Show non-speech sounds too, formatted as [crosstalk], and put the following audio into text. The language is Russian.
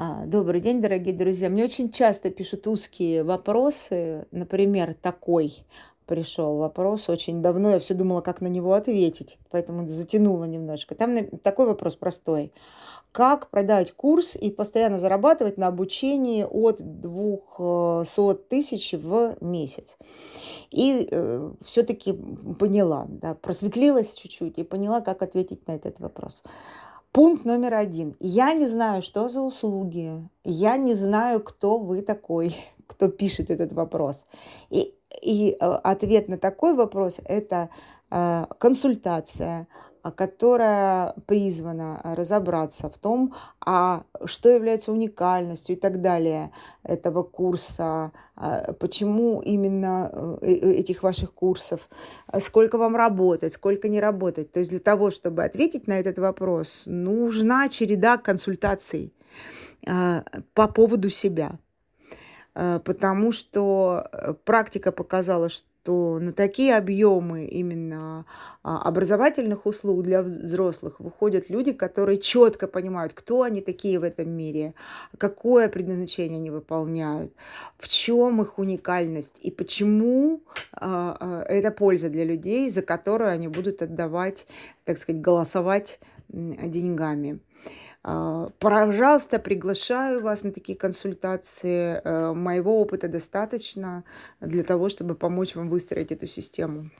А, Добрый день, дорогие друзья. Мне очень часто пишут узкие вопросы. Например, такой пришел вопрос очень давно. Я все думала, как на него ответить, поэтому затянула немножко. Там такой вопрос простой. Как продать курс и постоянно зарабатывать на обучении от 200 тысяч в месяц? И все-таки поняла, да, просветлилась чуть-чуть и поняла, как ответить на этот вопрос. Пункт номер один. Я не знаю, что за услуги. Я не знаю, кто вы такой, [laughs] кто пишет этот вопрос. И, и э, ответ на такой вопрос – это э, консультация, которая призвана разобраться в том, а что является уникальностью и так далее этого курса, а, почему именно э, э, этих ваших курсов, а сколько вам работать, сколько не работать. То есть для того, чтобы ответить на этот вопрос, нужна череда консультаций по поводу себя. Потому что э, практика показала, что что на такие объемы именно а, образовательных услуг для взрослых выходят люди, которые четко понимают, кто они такие в этом мире, какое предназначение они выполняют, в чем их уникальность и почему а, а, это польза для людей, за которую они будут отдавать, так сказать, голосовать деньгами. А, пожалуйста, приглашаю вас на такие консультации. Э, моего опыта достаточно для того, чтобы помочь вам выстроить эту систему.